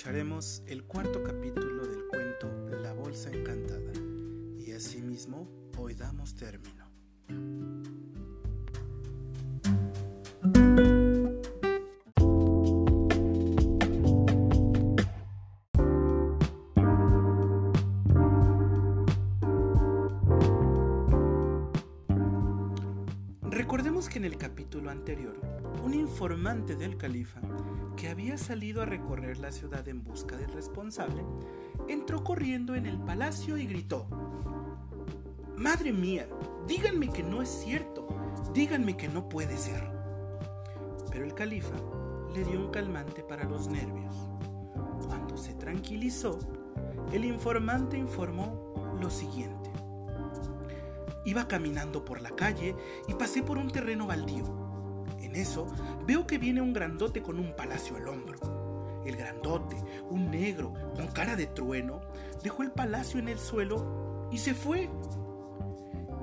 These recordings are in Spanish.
escucharemos el cuarto capítulo del cuento La Bolsa Encantada y asimismo hoy damos término. Recordemos que en el capítulo anterior, un informante del califa, que había salido a recorrer la ciudad en busca del responsable, entró corriendo en el palacio y gritó, Madre mía, díganme que no es cierto, díganme que no puede ser. Pero el califa le dio un calmante para los nervios. Cuando se tranquilizó, el informante informó lo siguiente. Iba caminando por la calle y pasé por un terreno baldío. En eso veo que viene un grandote con un palacio al hombro. El grandote, un negro con cara de trueno, dejó el palacio en el suelo y se fue.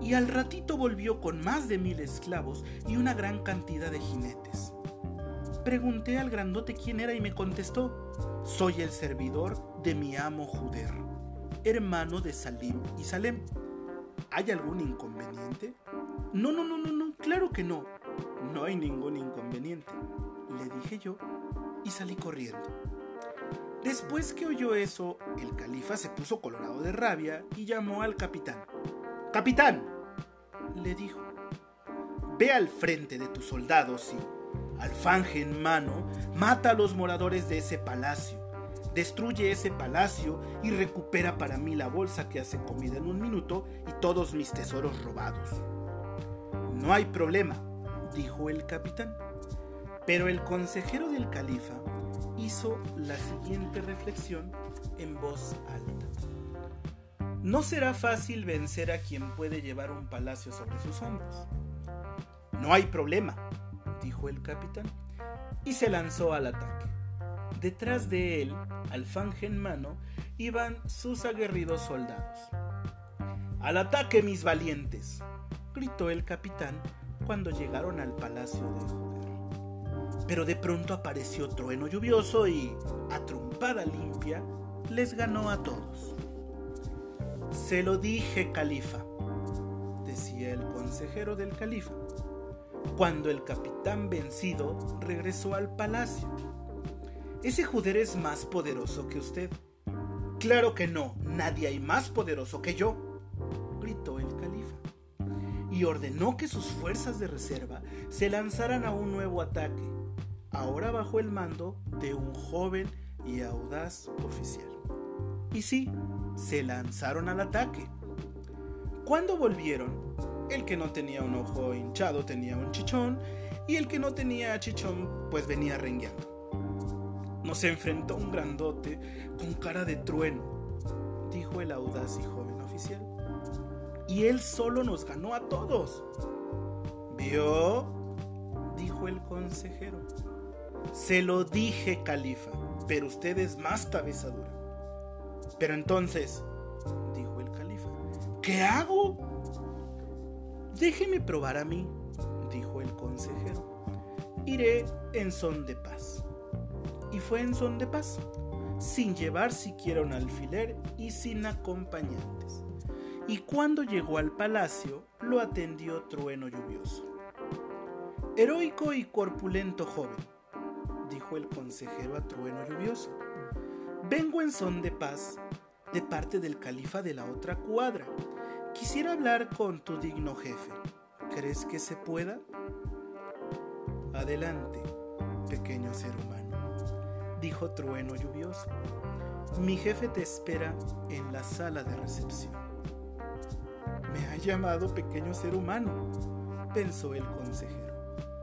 Y al ratito volvió con más de mil esclavos y una gran cantidad de jinetes. Pregunté al grandote quién era y me contestó, soy el servidor de mi amo Juder, hermano de Salim y Salem ¿Hay algún inconveniente? No, no, no, no, no, claro que no. No hay ningún inconveniente, le dije yo y salí corriendo. Después que oyó eso, el califa se puso colorado de rabia y llamó al capitán. Capitán, le dijo, ve al frente de tus soldados y, alfanje en mano, mata a los moradores de ese palacio destruye ese palacio y recupera para mí la bolsa que hace comida en un minuto y todos mis tesoros robados. No hay problema, dijo el capitán. Pero el consejero del califa hizo la siguiente reflexión en voz alta. No será fácil vencer a quien puede llevar un palacio sobre sus hombros. No hay problema, dijo el capitán, y se lanzó al ataque. Detrás de él, alfanje en mano, iban sus aguerridos soldados. ¡Al ataque, mis valientes! gritó el capitán cuando llegaron al palacio de Joder. Pero de pronto apareció trueno lluvioso y, a trompada limpia, les ganó a todos. Se lo dije, califa, decía el consejero del califa, cuando el capitán vencido regresó al palacio ese Juder es más poderoso que usted. Claro que no, nadie hay más poderoso que yo, gritó el califa, y ordenó que sus fuerzas de reserva se lanzaran a un nuevo ataque, ahora bajo el mando de un joven y audaz oficial. Y sí, se lanzaron al ataque. Cuando volvieron, el que no tenía un ojo hinchado tenía un chichón, y el que no tenía chichón pues venía rengueando nos enfrentó un grandote con cara de trueno, dijo el audaz y joven oficial. Y él solo nos ganó a todos. ¿Vio? dijo el consejero. Se lo dije, califa, pero usted es más cabeza dura. Pero entonces, dijo el califa, ¿qué hago? Déjeme probar a mí, dijo el consejero. Iré en son de paz y fue en son de paz, sin llevar siquiera un alfiler y sin acompañantes. Y cuando llegó al palacio, lo atendió trueno lluvioso. Heroico y corpulento joven, dijo el consejero a trueno lluvioso, vengo en son de paz de parte del califa de la otra cuadra. Quisiera hablar con tu digno jefe. ¿Crees que se pueda? Adelante, pequeño ser humano dijo Trueno Lluvioso. Mi jefe te espera en la sala de recepción. Me ha llamado pequeño ser humano, pensó el consejero.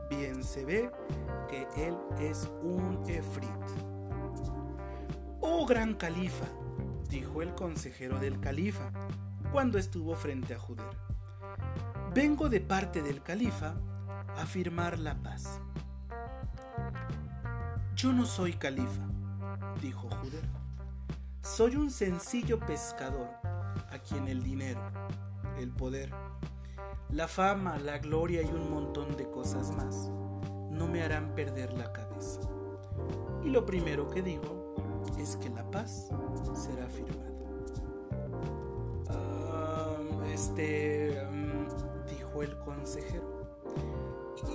Bien se ve que él es un efrit. Oh gran califa, dijo el consejero del califa cuando estuvo frente a Juder. Vengo de parte del califa a firmar la paz. Yo no soy califa, dijo Juder. Soy un sencillo pescador a quien el dinero, el poder, la fama, la gloria y un montón de cosas más no me harán perder la cabeza. Y lo primero que digo es que la paz será firmada. Ah, este, mm, dijo el consejero.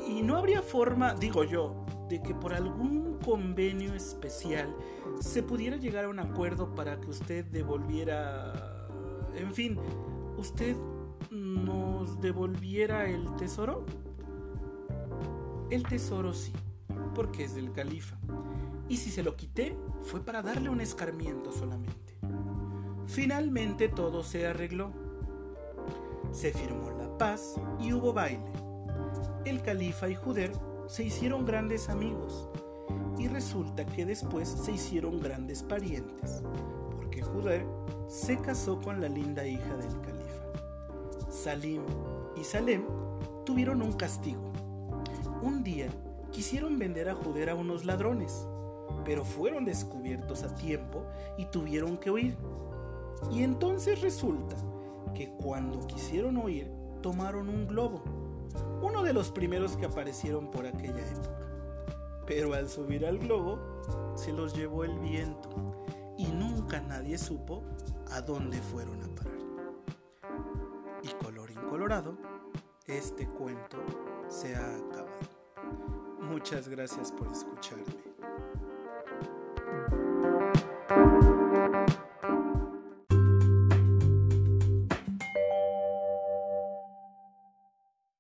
Y no habría forma, digo yo, de que por algún convenio especial se pudiera llegar a un acuerdo para que usted devolviera, en fin, usted nos devolviera el tesoro. El tesoro sí, porque es del califa. Y si se lo quité, fue para darle un escarmiento solamente. Finalmente todo se arregló. Se firmó la paz y hubo baile. El califa y Juder se hicieron grandes amigos y resulta que después se hicieron grandes parientes, porque Juder se casó con la linda hija del califa. Salim y Salem tuvieron un castigo. Un día quisieron vender a Juder a unos ladrones, pero fueron descubiertos a tiempo y tuvieron que huir. Y entonces resulta que cuando quisieron huir, tomaron un globo uno de los primeros que aparecieron por aquella época. Pero al subir al globo, se los llevó el viento y nunca nadie supo a dónde fueron a parar. Y color incolorado, este cuento se ha acabado. Muchas gracias por escucharme.